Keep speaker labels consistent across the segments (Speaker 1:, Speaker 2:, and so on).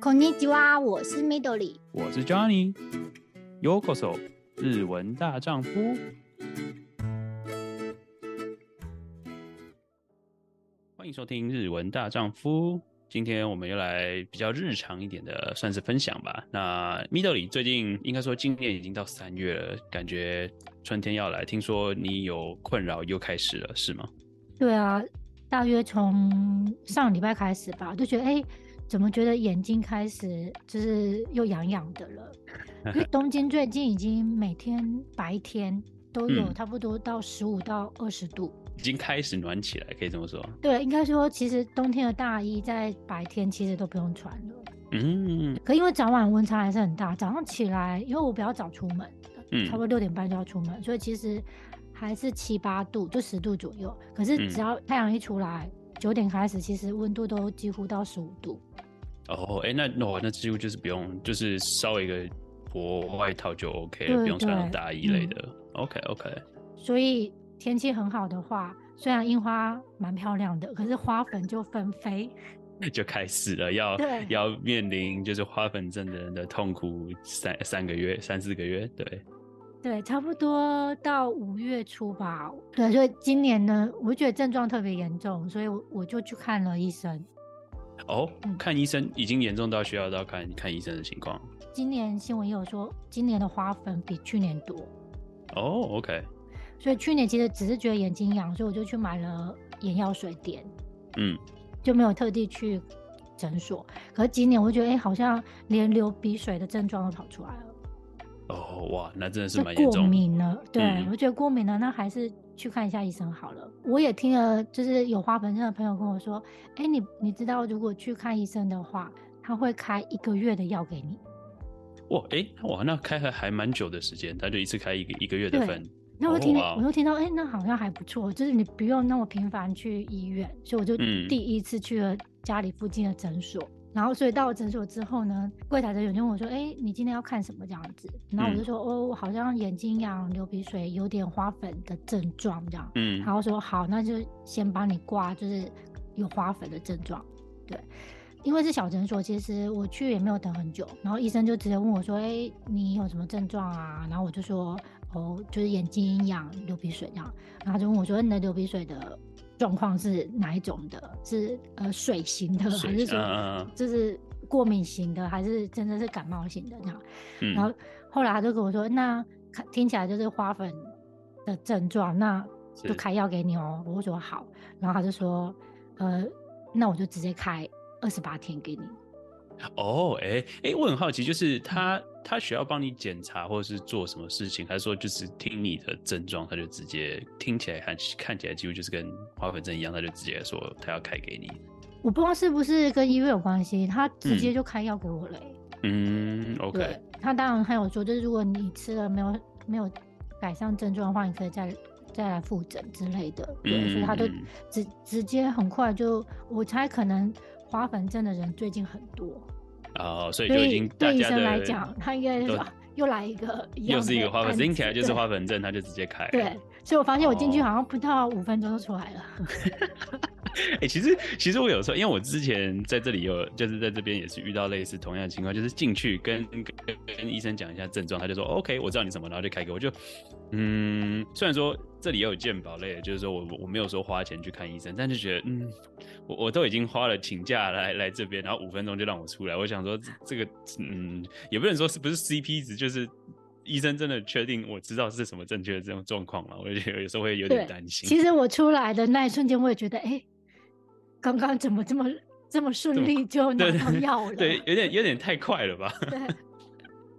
Speaker 1: こんにちは，我是 Midori，
Speaker 2: 我是 Johnny。Yokoso，日文大丈夫。欢迎收听日文大丈夫。今天我们又来比较日常一点的，算是分享吧。那 Midori 最近应该说今年已经到三月了，感觉春天要来。听说你有困扰又开始了，是吗？
Speaker 1: 对啊，大约从上礼拜开始吧，就觉得哎。欸 怎么觉得眼睛开始就是又痒痒的了？因为东京最近已经每天白天都有差不多到十五到二十度，
Speaker 2: 嗯，已经开始暖起来，可以这么说。
Speaker 1: 对，应该说其实冬天的大衣在白天其实都不用穿了。
Speaker 2: 嗯，
Speaker 1: 可因为早晚温差还是很大，早上起来因为我比较早出门，
Speaker 2: 嗯，
Speaker 1: 差不多六点半就要出门，所以其实还是七八度，就十度左右。可是只要太阳一出来，九点开始，其实温度都几乎到十五度。
Speaker 2: 哦，哎，那那那几乎就是不用，就是稍微一个薄外套就 OK 了，不用穿大衣类的。嗯、OK OK。
Speaker 1: 所以天气很好的话，虽然樱花蛮漂亮的，可是花粉就纷飞，
Speaker 2: 就开始了，要要面临就是花粉症的人的痛苦三三个月、三四个月，对。
Speaker 1: 对，差不多到五月初吧。对，所以今年呢，我觉得症状特别严重，所以我我就去看了医生。
Speaker 2: 哦，看医生已经严重到需要到看看医生的情况。
Speaker 1: 今年新闻也有说，今年的花粉比去年多。
Speaker 2: 哦，OK。
Speaker 1: 所以去年其实只是觉得眼睛痒，所以我就去买了眼药水点。
Speaker 2: 嗯，
Speaker 1: 就没有特地去诊所。可是今年我就觉得，哎、欸，好像连流鼻水的症状都跑出来了。
Speaker 2: 哦，哇，那真的是蛮严重。
Speaker 1: 过敏了，对、嗯，我觉得过敏了，那还是。去看一下医生好了。我也听了，就是有花粉症的朋友跟我说：“哎、欸，你你知道，如果去看医生的话，他会开一个月的药给你。”
Speaker 2: 哇，哎、欸，哇，那开还还蛮久的时间，他就一次开一个一个月的份。
Speaker 1: 那我听，哦、我又听到，哎、欸，那好像还不错，就是你不用那么频繁去医院，所以我就第一次去了家里附近的诊所。嗯然后，所以到了诊所之后呢，柜台的人就问我说：“哎、欸，你今天要看什么这样子？”然后我就说：“哦，我好像眼睛痒、流鼻水，有点花粉的症状这样。”嗯，然后说：“好，那就先帮你挂，就是有花粉的症状。”对，因为是小诊所，其实我去也没有等很久。然后医生就直接问我说：“哎、欸，你有什么症状啊？”然后我就说：“哦，就是眼睛痒、流鼻水这样。”然后他就问我说：“你的流鼻水的？”状况是哪一种的？是呃水型的，还是说就是过敏型的，还是真的是感冒型的这样？嗯、然后后来他就跟我说，那听起来就是花粉的症状，那就开药给你哦。我说好，然后他就说，呃，那我就直接开二十八天给你。
Speaker 2: 哦，哎、欸、哎、欸，我很好奇，就是他、嗯、他需要帮你检查或者是做什么事情，还是说就是听你的症状，他就直接听起来看看起来几乎就是跟花粉症一样，他就直接说他要开给你。
Speaker 1: 我不知道是不是跟医院有关系，他直接就开药给我了、欸。
Speaker 2: 嗯，OK。
Speaker 1: 他当然还有说，就是如果你吃了没有没有改善症状的话，你可以再再来复诊之类的。对，嗯、所以他就直直接很快就，我猜可能。花粉症的人最近很多
Speaker 2: 哦，所以就已经对医生来
Speaker 1: 讲，他应该是又来一个一，
Speaker 2: 又是一个花粉，听起来就是花粉症，他就直接开。
Speaker 1: 对，所以我发现我进去好像不到五分钟就出来了。
Speaker 2: 哎、欸，其实其实我有时候，因为我之前在这里有，就是在这边也是遇到类似同样的情况，就是进去跟跟跟医生讲一下症状，他就说 OK，我知道你什么，然后就开给我就。嗯，虽然说这里也有健保类的，就是说我我没有说花钱去看医生，但是觉得嗯，我我都已经花了请假来来这边，然后五分钟就让我出来，我想说这个嗯，也不能说是不是 CP 值，就是医生真的确定我知道是什么正确的这种状况嘛？我就觉得有时候会有点担心。
Speaker 1: 其实我出来的那一瞬间，我也觉得，哎、欸，刚刚怎么这么这么顺利就拿到药了？
Speaker 2: 对，有点有点太快了吧？对。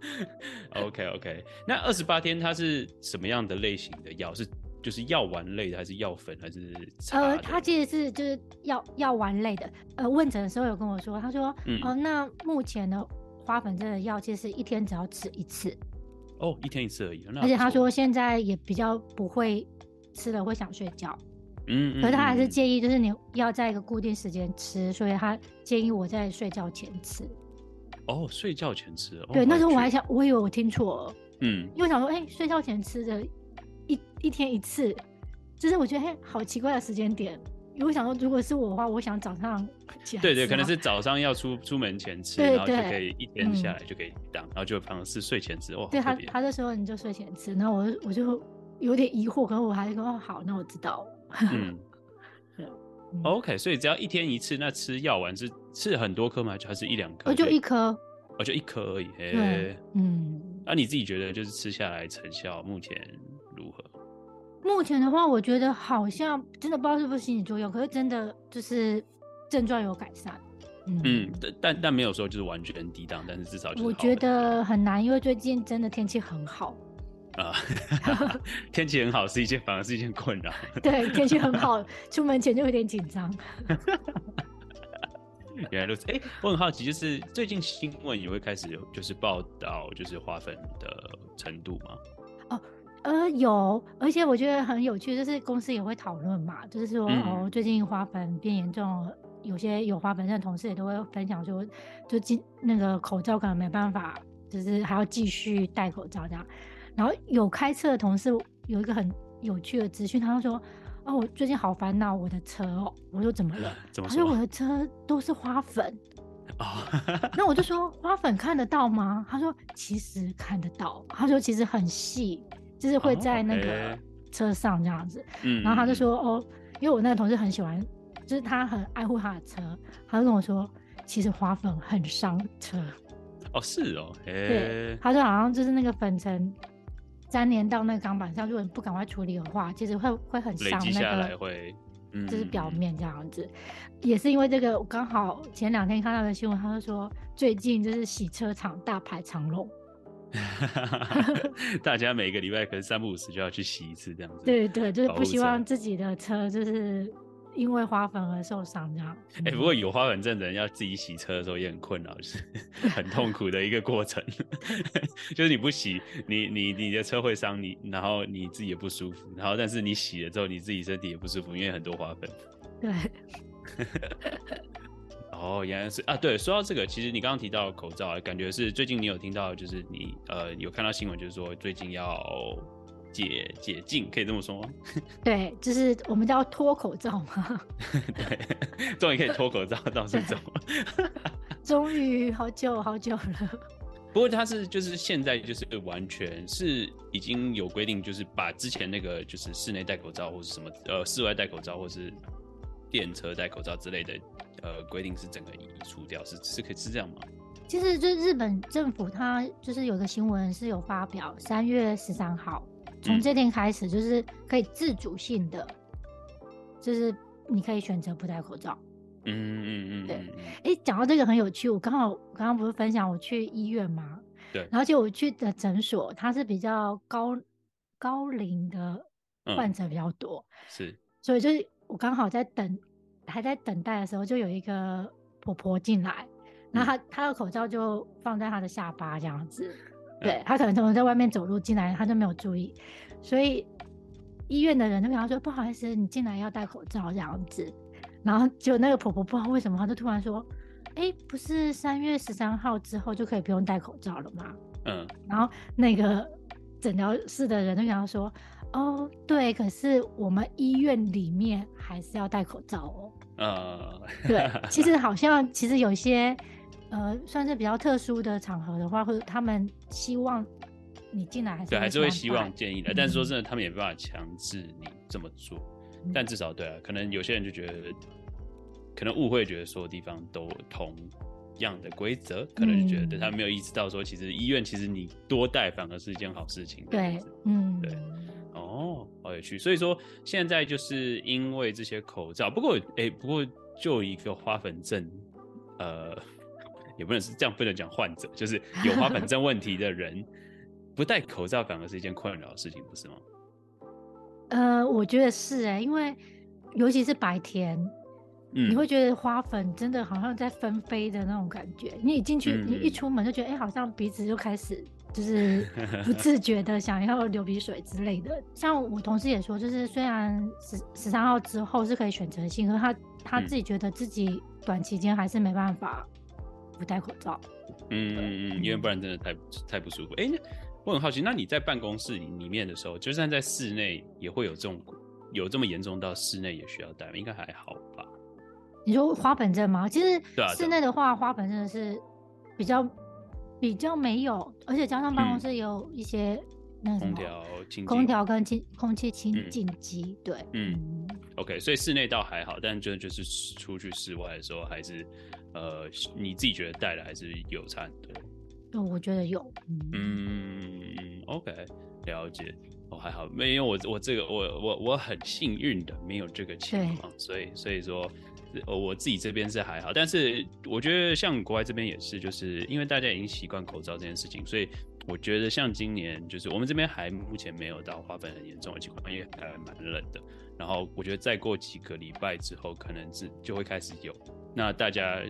Speaker 2: OK OK，那二十八天它是什么样的类型的药？是就是药丸类的，还是药粉，还是？
Speaker 1: 呃，它其实是就是药药丸类的。呃，问诊的时候有跟我说，他说，哦、嗯呃，那目前的花粉症的药其实是一天只要吃一次。
Speaker 2: 哦，一天一次而已。
Speaker 1: 而且他说现在也比较不会吃了会想睡觉。
Speaker 2: 嗯，嗯，嗯，
Speaker 1: 可是他还是建议就是你要在一个固定时间吃，所以他建议我在睡觉前吃。
Speaker 2: 哦，睡觉前吃。哦、
Speaker 1: 对，那时候我还想，我以为我听错了。
Speaker 2: 嗯，
Speaker 1: 因为我想说，哎、欸，睡觉前吃的一一天一次，就是我觉得，哎、欸，好奇怪的时间点，因为我想说，如果是我的话，我想早上起来。
Speaker 2: 对对，可能是早上要出出门前吃，然后就可以一天下来就可以当，然后就反而是睡前吃。哦，
Speaker 1: 对他他的时候你就睡前吃，然后我我就有点疑惑，可是我还是说哦好，那我知道。嗯。
Speaker 2: OK，所以只要一天一次，那吃药丸是吃很多颗吗？还是一两颗？
Speaker 1: 哦，就一颗。
Speaker 2: 哦，就一颗而已。
Speaker 1: 对，嗯。
Speaker 2: 那、啊、你自己觉得就是吃下来成效目前如何？
Speaker 1: 目前的话，我觉得好像真的不知道是不是心理作用，可是真的就是症状有改善。
Speaker 2: 嗯，嗯但但没有说就是完全抵挡，但是至少就是
Speaker 1: 我觉得很难，因为最近真的天气很好
Speaker 2: 啊，天气很好是一件反而是一件困扰。
Speaker 1: 对，天气很好，出门前就有点紧张。
Speaker 2: 原来如此，哎、欸，我很好奇，就是最近新闻也会开始有就是报道，就是花粉的程度吗？
Speaker 1: 哦，呃，有，而且我觉得很有趣，就是公司也会讨论嘛，就是说、嗯、哦，最近花粉变严重，有些有花粉症的同事也都会分享说，就进那个口罩可能没办法，就是还要继续戴口罩这样。然后有开车的同事有一个很有趣的资讯，他就说。哦，我最近好烦恼我的车哦。我说怎么了？
Speaker 2: 怎么说？
Speaker 1: 他说我的车都是花粉。哦，那我就说花粉看得到吗？他说其实看得到。他说其实很细，就是会在那个车上这样子。嗯。然后他就说哦，因为我那个同事很喜欢，就是他很爱护他的车，他就跟我说，其实花粉很伤车。
Speaker 2: 哦，是哦。
Speaker 1: 对，他说好像就是那个粉尘。粘连到那个钢板上，如果你不赶快处理的话，其实会会很伤那个，会，就是表面这样子。嗯、也是因为这个，我刚好前两天看到的新闻，他就说最近就是洗车场大排长龙，
Speaker 2: 大家每个礼拜可能三不五时就要去洗一次这样子。
Speaker 1: 对对，就是不希望自己的车就是。因为花粉而受伤这样。哎、
Speaker 2: 欸，不过有花粉症的人要自己洗车的时候也很困扰，就是 很痛苦的一个过程。就是你不洗，你你你的车会伤你，然后你自己也不舒服，然后但是你洗了之后，你自己身体也不舒服，因为很多花粉。
Speaker 1: 对。
Speaker 2: 哦，原来是啊。对，说到这个，其实你刚刚提到口罩，感觉是最近你有听到，就是你呃有看到新闻，就是说最近要。解解禁可以这么说吗？
Speaker 1: 对，就是我们叫脱口罩嘛。
Speaker 2: 对，终于可以脱口罩到这种。
Speaker 1: 终于好久好久了。
Speaker 2: 不过它是就是现在就是完全是已经有规定，就是把之前那个就是室内戴口罩或是什么呃室外戴口罩或是电车戴口罩之类的呃规定是整个移除掉，是是可以是这样吗？
Speaker 1: 其实就是日本政府它就是有个新闻是有发表，三月十三号。从这天开始，就是可以自主性的，嗯、就是你可以选择不戴口罩。
Speaker 2: 嗯嗯嗯，
Speaker 1: 对。哎、欸，讲到这个很有趣，我刚好刚刚不是分享我去医院吗？
Speaker 2: 对。
Speaker 1: 然后就我去的诊所，它是比较高高龄的患者比较多，
Speaker 2: 嗯、是。
Speaker 1: 所以就是我刚好在等，还在等待的时候，就有一个婆婆进来，然后她她的口罩就放在她的下巴这样子。对，他可能从在外面走路进来，他就没有注意，所以医院的人就跟他说：“不好意思，你进来要戴口罩这样子。”然后就那个婆婆不知道为什么，她就突然说：“哎、欸，不是三月十三号之后就可以不用戴口罩了吗？”嗯，然后那个诊疗室的人就跟他说：“哦，对，可是我们医院里面还是要戴口罩哦。”呃，对，其实好像其实有些。呃，算是比较特殊的场合的话，或者他们希望你进来还是对，还是会希望
Speaker 2: 建议的。嗯、但是说真的，他们也没办法强制你这么做。嗯、但至少对啊，可能有些人就觉得，可能误会觉得所有地方都同样的规则，可能就觉得他没有意识到说，其实医院其实你多戴反而是一件好事情。
Speaker 1: 对，嗯，
Speaker 2: 对，哦，好有趣。所以说现在就是因为这些口罩，不过哎、欸，不过就一个花粉症，呃。也不能是这样，不能讲患者，就是有花粉症问题的人不戴口罩反而是一件困扰的事情，不是吗？
Speaker 1: 呃，我觉得是哎、欸，因为尤其是白天，嗯，你会觉得花粉真的好像在纷飞的那种感觉。你一进去，嗯、你一出门就觉得，哎、欸，好像鼻子就开始就是 不自觉的想要流鼻水之类的。像我同事也说，就是虽然十十三号之后是可以选择性，可是他他自己觉得自己短期间还是没办法。不戴口罩，
Speaker 2: 嗯嗯嗯，因为不然真的太太不舒服。哎、欸，我很好奇，那你在办公室里面的时候，就算在室内也会有这种有这么严重到室内也需要戴吗？应该还好吧
Speaker 1: 你说花粉症吗？其实室内的话，花粉症是比较比较没有，而且加上办公室有一些那空调、空调跟清空气清净机，对，
Speaker 2: 嗯，OK，所以室内倒还好，但就就是出去室外的时候，还是呃，你自己觉得戴了还是有差很多？
Speaker 1: 对，我觉得有，
Speaker 2: 嗯，OK，了解。哦，还好，没有我我这个我我我很幸运的没有这个情况，所以所以说，我自己这边是还好，但是我觉得像国外这边也是，就是因为大家已经习惯口罩这件事情，所以我觉得像今年就是我们这边还目前没有到花粉很严重的情况，因为还蛮冷的。然后我觉得再过几个礼拜之后，可能是就会开始有，那大家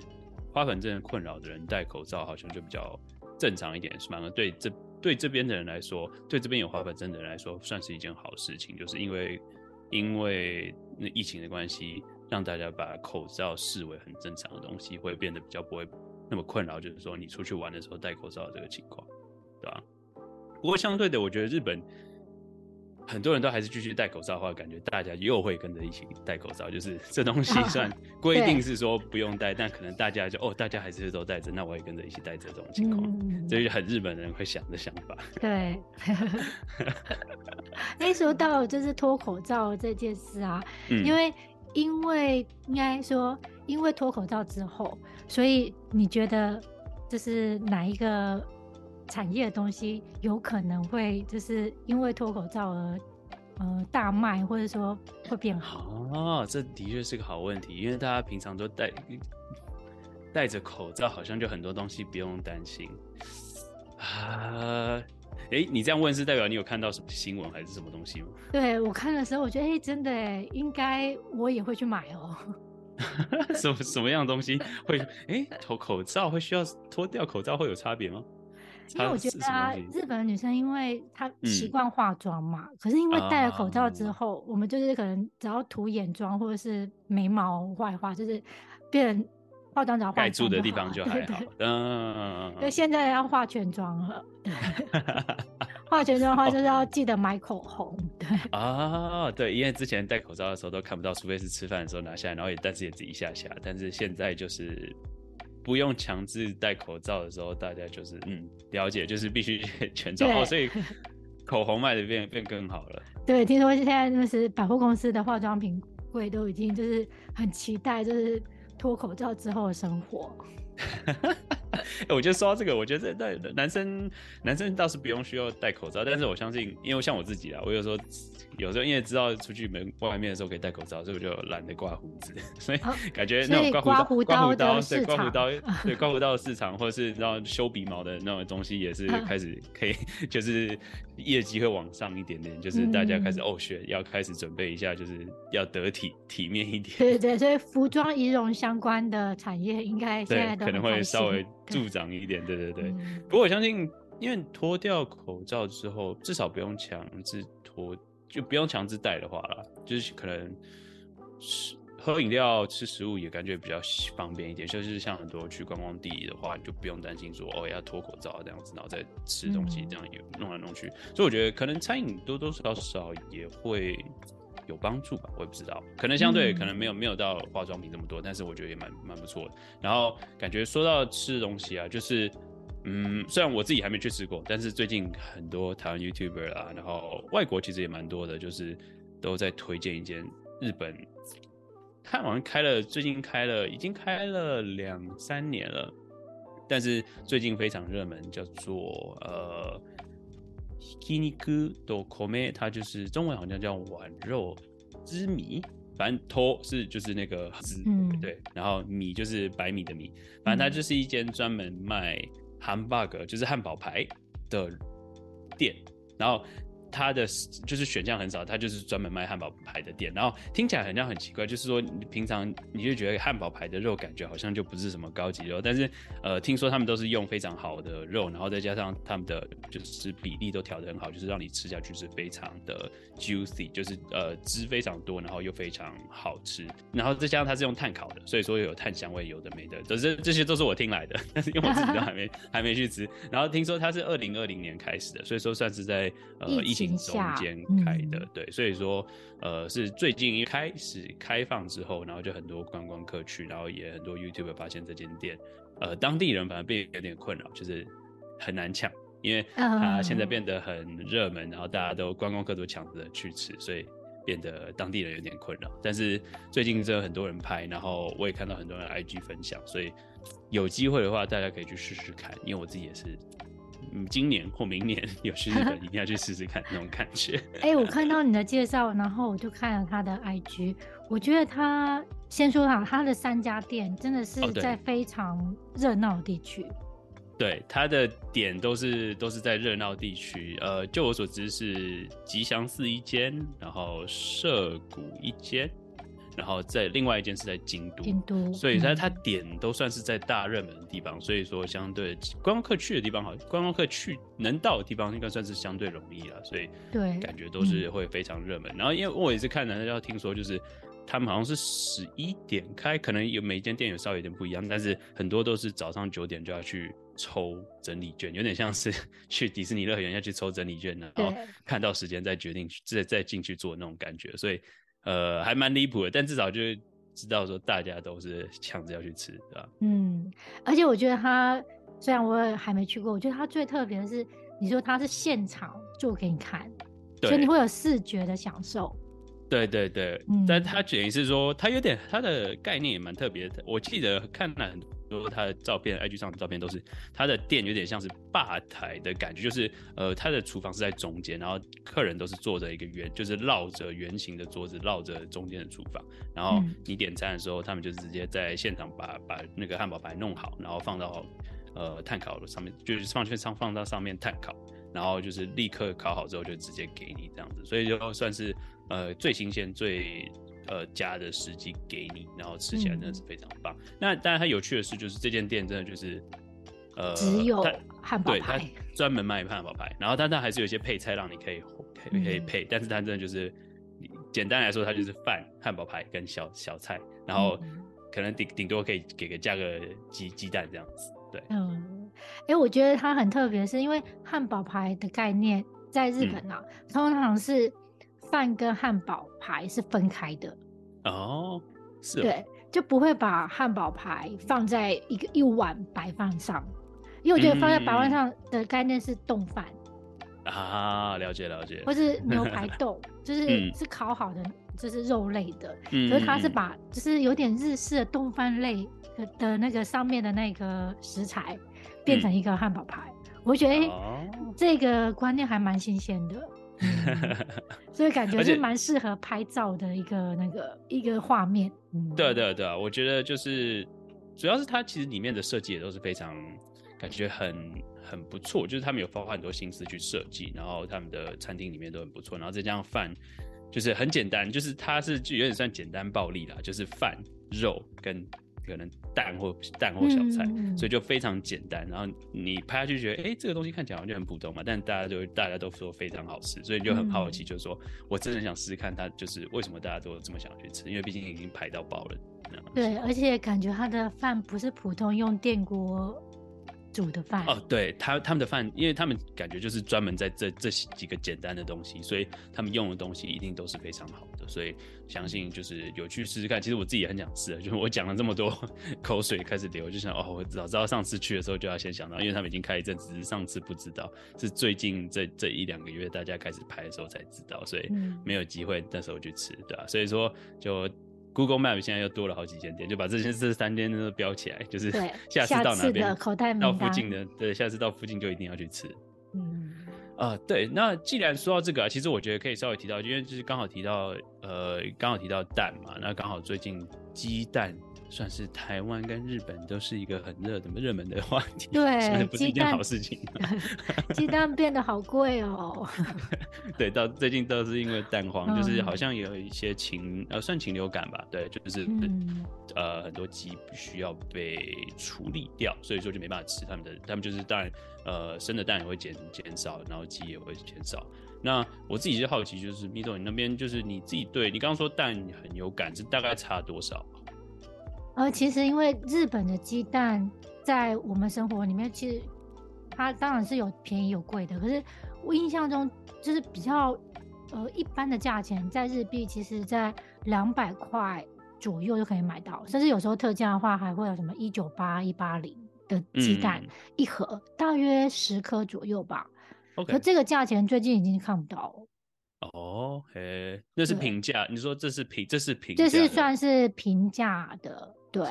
Speaker 2: 花粉症困扰的人戴口罩好像就比较正常一点，是吗？对这。对这边的人来说，对这边有花粉症的人来说，算是一件好事情，就是因为因为那疫情的关系，让大家把口罩视为很正常的东西，会变得比较不会那么困扰。就是说，你出去玩的时候戴口罩这个情况，对吧？不过相对的，我觉得日本。很多人都还是继续戴口罩的话，感觉大家又会跟着一起戴口罩。就是 这东西算规定是说不用戴，但可能大家就哦，大家还是都戴着，那我也跟着一起戴着这种情况，嗯、这就是很日本人会想的想法。
Speaker 1: 对。哎，说到就是脱口罩这件事啊，嗯、因为因为应该说，因为脱口罩之后，所以你觉得就是哪一个？产业的东西有可能会就是因为脱口罩而呃大卖，或者说会变好
Speaker 2: 哦。这的确是个好问题，因为大家平常都戴戴着口罩，好像就很多东西不用担心啊。哎，你这样问是代表你有看到什么新闻还是什么东西吗？
Speaker 1: 对，我看的时候，我觉得哎，真的哎，应该我也会去买哦。
Speaker 2: 什么什么样的东西会哎脱口罩会需要脱掉口罩会有差别吗？
Speaker 1: 因为我觉得啊，日本的女生因为她习惯化妆嘛，嗯、可是因为戴了口罩之后，啊、我们就是可能只要涂眼妆或者是眉毛画一画，就是变成化妆只要盖
Speaker 2: 住的地方就还好。对，对，对，
Speaker 1: 嗯，对，现在要化全妆了。化全妆的话，就是要记得买口红。对
Speaker 2: 啊，对，因为之前戴口罩的时候都看不到，除非是吃饭的时候拿下来，然后也但是也只一下下，但是现在就是。不用强制戴口罩的时候，大家就是嗯了解，就是必须 全罩，哦，所以口红卖的变变更好了。
Speaker 1: 对，听说现在就是百货公司的化妆品柜都已经就是很期待，就是脱口罩之后的生活。
Speaker 2: 我觉得说到这个，我觉得那男生男生倒是不用需要戴口罩，但是我相信，因为像我自己啊，我有时候。有时候因为知道出去门外面的时候可以戴口罩，所以我就懒得刮胡子，所以 感觉那种刮胡刀、刮胡刀、对刮胡刀、对刮胡刀的市场，或者是然后修鼻毛的那种东西，也是开始可以，就是业绩会往上一点点，就是大家开始哦，学要开始准备一下，就是要得体体面一点。
Speaker 1: 对对，所以服装仪容相关的产业应该现在都
Speaker 2: 可能会稍微助长一点。对对对，不过我相信，因为脱掉口罩之后，至少不用强制脱。就不用强制戴的话啦，就是可能是喝饮料、吃食物也感觉比较方便一点。就是像很多去观光地的话，你就不用担心说哦要脱口罩这样子，然后再吃东西这样也弄来弄去。嗯、所以我觉得可能餐饮多多少少也会有帮助吧，我也不知道。可能相对可能没有没有到化妆品这么多，但是我觉得也蛮蛮不错的。然后感觉说到吃的东西啊，就是。嗯，虽然我自己还没去吃过，但是最近很多台湾 YouTuber 啊，然后外国其实也蛮多的，就是都在推荐一间日本，他好像开了，最近开了，已经开了两三年了，但是最近非常热门，叫做呃，Hiki Niku do Kome，它就是中文好像叫碗肉之米，反正托是就是那个字，嗯，对，然后米就是白米的米，反正它就是一间专门卖。汉堡格就是汉堡排的店，然后。它的就是选项很少，它就是专门卖汉堡排的店。然后听起来好像很奇怪，就是说你平常你就觉得汉堡排的肉感觉好像就不是什么高级肉，但是呃，听说他们都是用非常好的肉，然后再加上他们的就是比例都调得很好，就是让你吃下去是非常的 juicy，就是呃汁非常多，然后又非常好吃。然后再加上它是用炭烤的，所以说有炭香味，有的没的，这这这些都是我听来的，但是因为我自己都还没 还没去吃。然后听说它是二零二零年开始的，所以说算是在呃疫行中间开的，对，所以说呃是最近一开始开放之后，然后就很多观光客去，然后也很多 YouTuber 发现这间店，呃，当地人反而变有点困扰，就是很难抢，因为它现在变得很热门，然后大家都观光客都抢着去吃，所以。变得当地人有点困扰，但是最近真的很多人拍，然后我也看到很多人 IG 分享，所以有机会的话，大家可以去试试看。因为我自己也是，嗯，今年或明年 有去日本，一定要去试试看那种感觉。
Speaker 1: 哎、欸，我看到你的介绍，然后我就看了他的 IG，我觉得他先说好，他的三家店真的是在非常热闹的地区。哦
Speaker 2: 对，他的点都是都是在热闹地区，呃，就我所知是吉祥寺一间，然后涉谷一间，然后在另外一间是在京都，
Speaker 1: 京都，
Speaker 2: 所以它它点都算是在大热门的地方，嗯、所以说相对观光客去的地方好，观光客去能到的地方应该算是相对容易了，所以对，感觉都是会非常热门。然后因为我也是看人家听说就是。他们好像是十一点开，可能有每一间店有稍微有点不一样，但是很多都是早上九点就要去抽整理券，有点像是 去迪士尼乐园要去抽整理券呢，然后看到时间再决定再再进去做那种感觉，所以呃还蛮离谱的，但至少就知道说大家都是抢着要去吃，对吧？
Speaker 1: 嗯，而且我觉得他虽然我还没去过，我觉得他最特别的是，你说他是现场做给你看，所以你会有视觉的享受。
Speaker 2: 对对对，嗯、但他等于是说，他有点他的概念也蛮特别的。我记得看了很多他的照片，IG 上的照片都是他的店有点像是吧台的感觉，就是呃，他的厨房是在中间，然后客人都是坐着一个圆，就是绕着圆形的桌子绕着中间的厨房，然后你点餐的时候，他们就直接在现场把把那个汉堡排弄好，然后放到呃炭烤的上面，就是放去上放到上面炭烤，然后就是立刻烤好之后就直接给你这样子，所以就算是。呃，最新鲜、最呃加的时机给你，然后吃起来真的是非常棒。嗯、那当然，它有趣的是，就是这间店真的就是呃，
Speaker 1: 只有汉堡排，
Speaker 2: 对，它专门卖汉堡排。然后它它还是有一些配菜让你可以可以可以配，嗯、但是它真的就是简单来说，它就是饭、汉堡排跟小小菜，然后可能顶顶多可以给个加个鸡鸡蛋这样子。对，
Speaker 1: 嗯，哎、欸，我觉得它很特别，是因为汉堡排的概念在日本啊，嗯、通常是。饭跟汉堡排是分开的
Speaker 2: 哦，是哦，
Speaker 1: 对，就不会把汉堡排放在一个一碗白饭上，因为我觉得放在白饭上的概念是冻饭
Speaker 2: 啊，了解了解，
Speaker 1: 或是 牛排冻，就是是烤好的，就是肉类的，嗯、可是它是把就是有点日式的冻饭类的的那个上面的那个食材变成一个汉堡排，嗯、我觉得、欸哦、这个观念还蛮新鲜的。嗯、所以感觉是蛮适合拍照的一个那个一个画面。嗯、
Speaker 2: 对对对，我觉得就是主要是它其实里面的设计也都是非常感觉很很不错，就是他们有花很多心思去设计，然后他们的餐厅里面都很不错，然后再加上饭就是很简单，就是它是就有点算简单暴力啦，就是饭肉跟。可能蛋或蛋或小菜，嗯、所以就非常简单。然后你拍下去觉得，哎、欸，这个东西看起来好像就很普通嘛，但大家就大家都说非常好吃，所以你就很好奇，就是说、嗯、我真的想试试看它，就是为什么大家都这么想去吃？因为毕竟已经排到爆了。
Speaker 1: 对，而且感觉它的饭不是普通用电锅煮的饭
Speaker 2: 哦，对他他们的饭，因为他们感觉就是专门在这这几个简单的东西，所以他们用的东西一定都是非常好的，所以相信就是有去试试看。其实我自己也很想吃，就是我讲了这么多，口水开始流，就想哦，我早知道上次去的时候就要先想到，因为他们已经开一阵子，只是上次不知道，是最近这这一两个月大家开始拍的时候才知道，所以没有机会那时候去吃，对吧、啊？所以说就。Google Map 现在又多了好几间店，就把这些这三间都标起来，就是 下次到哪边到附近的，对，下次到附近就一定要去吃。嗯，啊、呃，对，那既然说到这个啊，其实我觉得可以稍微提到，因为就是刚好提到，呃，刚好提到蛋嘛，那刚好最近鸡蛋。算是台湾跟日本都是一个很热的热门的话题，
Speaker 1: 对，
Speaker 2: 不是一件好事情。
Speaker 1: 鸡蛋变得好贵哦。
Speaker 2: 对，到最近都是因为蛋黄，嗯、就是好像有一些禽呃算禽流感吧，对，就是、嗯、呃很多鸡需要被处理掉，所以说就没办法吃他们的，他们就是当然呃生的蛋也会减减少，然后鸡也会减少。那我自己就好奇，就是 Mito 你那边就是你自己对你刚刚说蛋很有感，是大概差多少？
Speaker 1: 呃，其实因为日本的鸡蛋在我们生活里面，其实它当然是有便宜有贵的。可是我印象中就是比较呃一般的价钱，在日币其实在两百块左右就可以买到，甚至有时候特价的话还会有什么一九八一八零的鸡蛋、嗯、一盒，大约十颗左右吧。可.这个价钱最近已经看不到了。
Speaker 2: 哦，嘿，那是平价。你说这是平，这是平，
Speaker 1: 这是算是平价的，
Speaker 2: 对。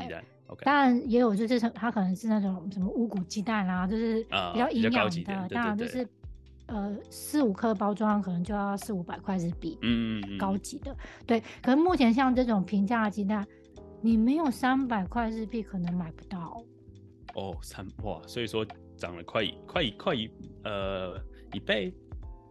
Speaker 1: 当然也有就是它可能是那种什么五谷鸡蛋啊，就是比较营养的。当然就是呃四五颗包装可能就要四五百块日币，嗯，高级的。对，可是目前像这种平价的鸡蛋，你没有三百块日币可能买不到。
Speaker 2: 哦，三哇，所以说涨了快快快一呃一倍。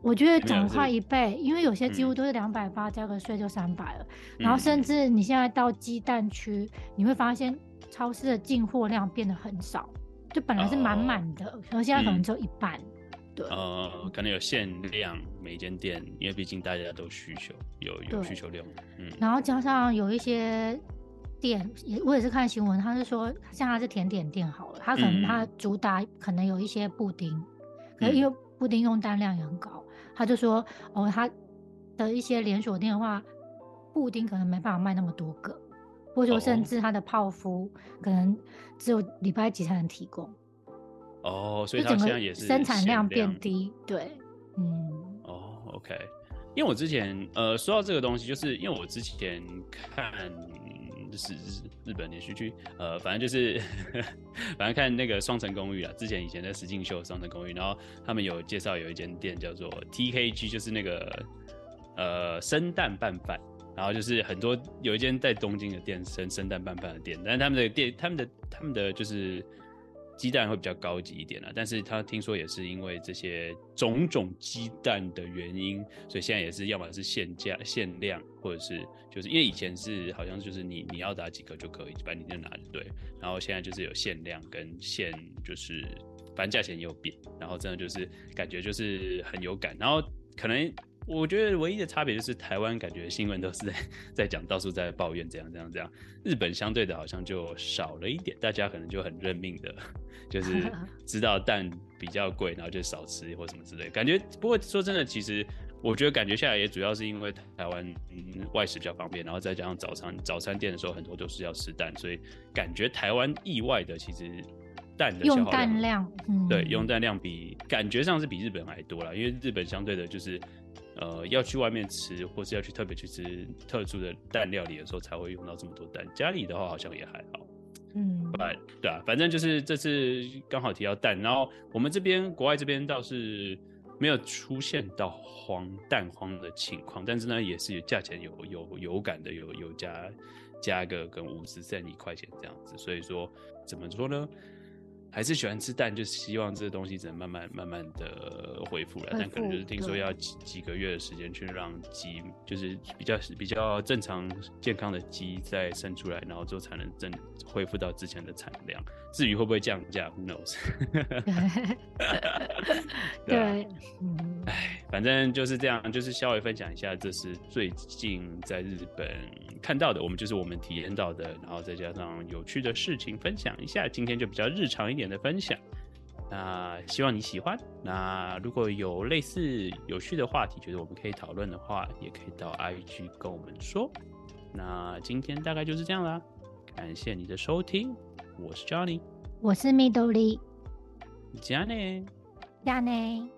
Speaker 1: 我觉得涨快一倍，因为有些几乎都是两百八加个税就三百了，嗯、然后甚至你现在到鸡蛋区，你会发现超市的进货量变得很少，就本来是满满的，然后、哦、现在可能只有一半。嗯、对，
Speaker 2: 呃，可能有限量，每间店，因为毕竟大家都需求有有需求量，嗯，
Speaker 1: 然后加上有一些店，也我也是看新闻，他是说像他是甜点店好了，他可能他主打可能有一些布丁，嗯、可是因为布丁用单量也很高。他就说：“哦，他的一些连锁店的话，布丁可能没办法卖那么多个，或者说甚至他的泡芙可能只有礼拜几才能提供。
Speaker 2: 哦，所以他现在也是
Speaker 1: 生产量变低。对，嗯。
Speaker 2: 哦，OK。因为我之前呃说到这个东西，就是因为我之前看。”就是日本连续剧，呃，反正就是，反正看那个《双城公寓》啊，之前以前在实境秀《双城公寓》，然后他们有介绍有一间店叫做 TKG，就是那个呃生蛋拌饭，然后就是很多有一间在东京的店生生蛋拌饭的店，但是他们的店他们的他们的就是。鸡蛋会比较高级一点啦，但是他听说也是因为这些种种鸡蛋的原因，所以现在也是要么是限价限量，或者是就是因为以前是好像就是你你要打几个就可以，反正你就拿对，然后现在就是有限量跟限，就是反正价钱也有变，然后真的就是感觉就是很有感，然后可能。我觉得唯一的差别就是台湾感觉新闻都是在在讲，到处在抱怨这样这样这样。日本相对的好像就少了一点，大家可能就很认命的，就是 知道蛋比较贵，然后就少吃或什么之类。感觉不过说真的，其实我觉得感觉下来也主要是因为台湾嗯外食比较方便，然后再加上早餐早餐店的时候很多都是要吃蛋，所以感觉台湾意外的其实蛋的
Speaker 1: 用蛋量，
Speaker 2: 嗯、对，用蛋量比感觉上是比日本还多啦，因为日本相对的就是。呃，要去外面吃，或是要去特别去吃特殊的蛋料理的时候，才会用到这么多蛋。家里的话好像也还好，嗯，对啊，反正就是这次刚好提到蛋，然后我们这边国外这边倒是没有出现到荒蛋荒的情况，但是呢，也是价钱有有有感的，有有加加个跟五十块一块钱这样子，所以说怎么说呢？还是喜欢吃蛋，就希望这个东西只能慢慢慢慢的恢复了，但可能就是听说要几几个月的时间去让鸡，就是比较比较正常健康的鸡再生出来，然后之后才能正恢复到之前的产量。至于会不会降价，Who knows？对，嗯，哎，反正就是这样，就是稍微分享一下，这是最近在日本看到的，我们就是我们体验到的，然后再加上有趣的事情分享一下。今天就比较日常一点的分享，那希望你喜欢。那如果有类似有趣的话题，觉得我们可以讨论的话，也可以到 IG 跟我们说。那今天大概就是这样啦，感谢你的收听。我是 Johnny，
Speaker 1: 我是 Midori，
Speaker 2: 加内，
Speaker 1: 加内。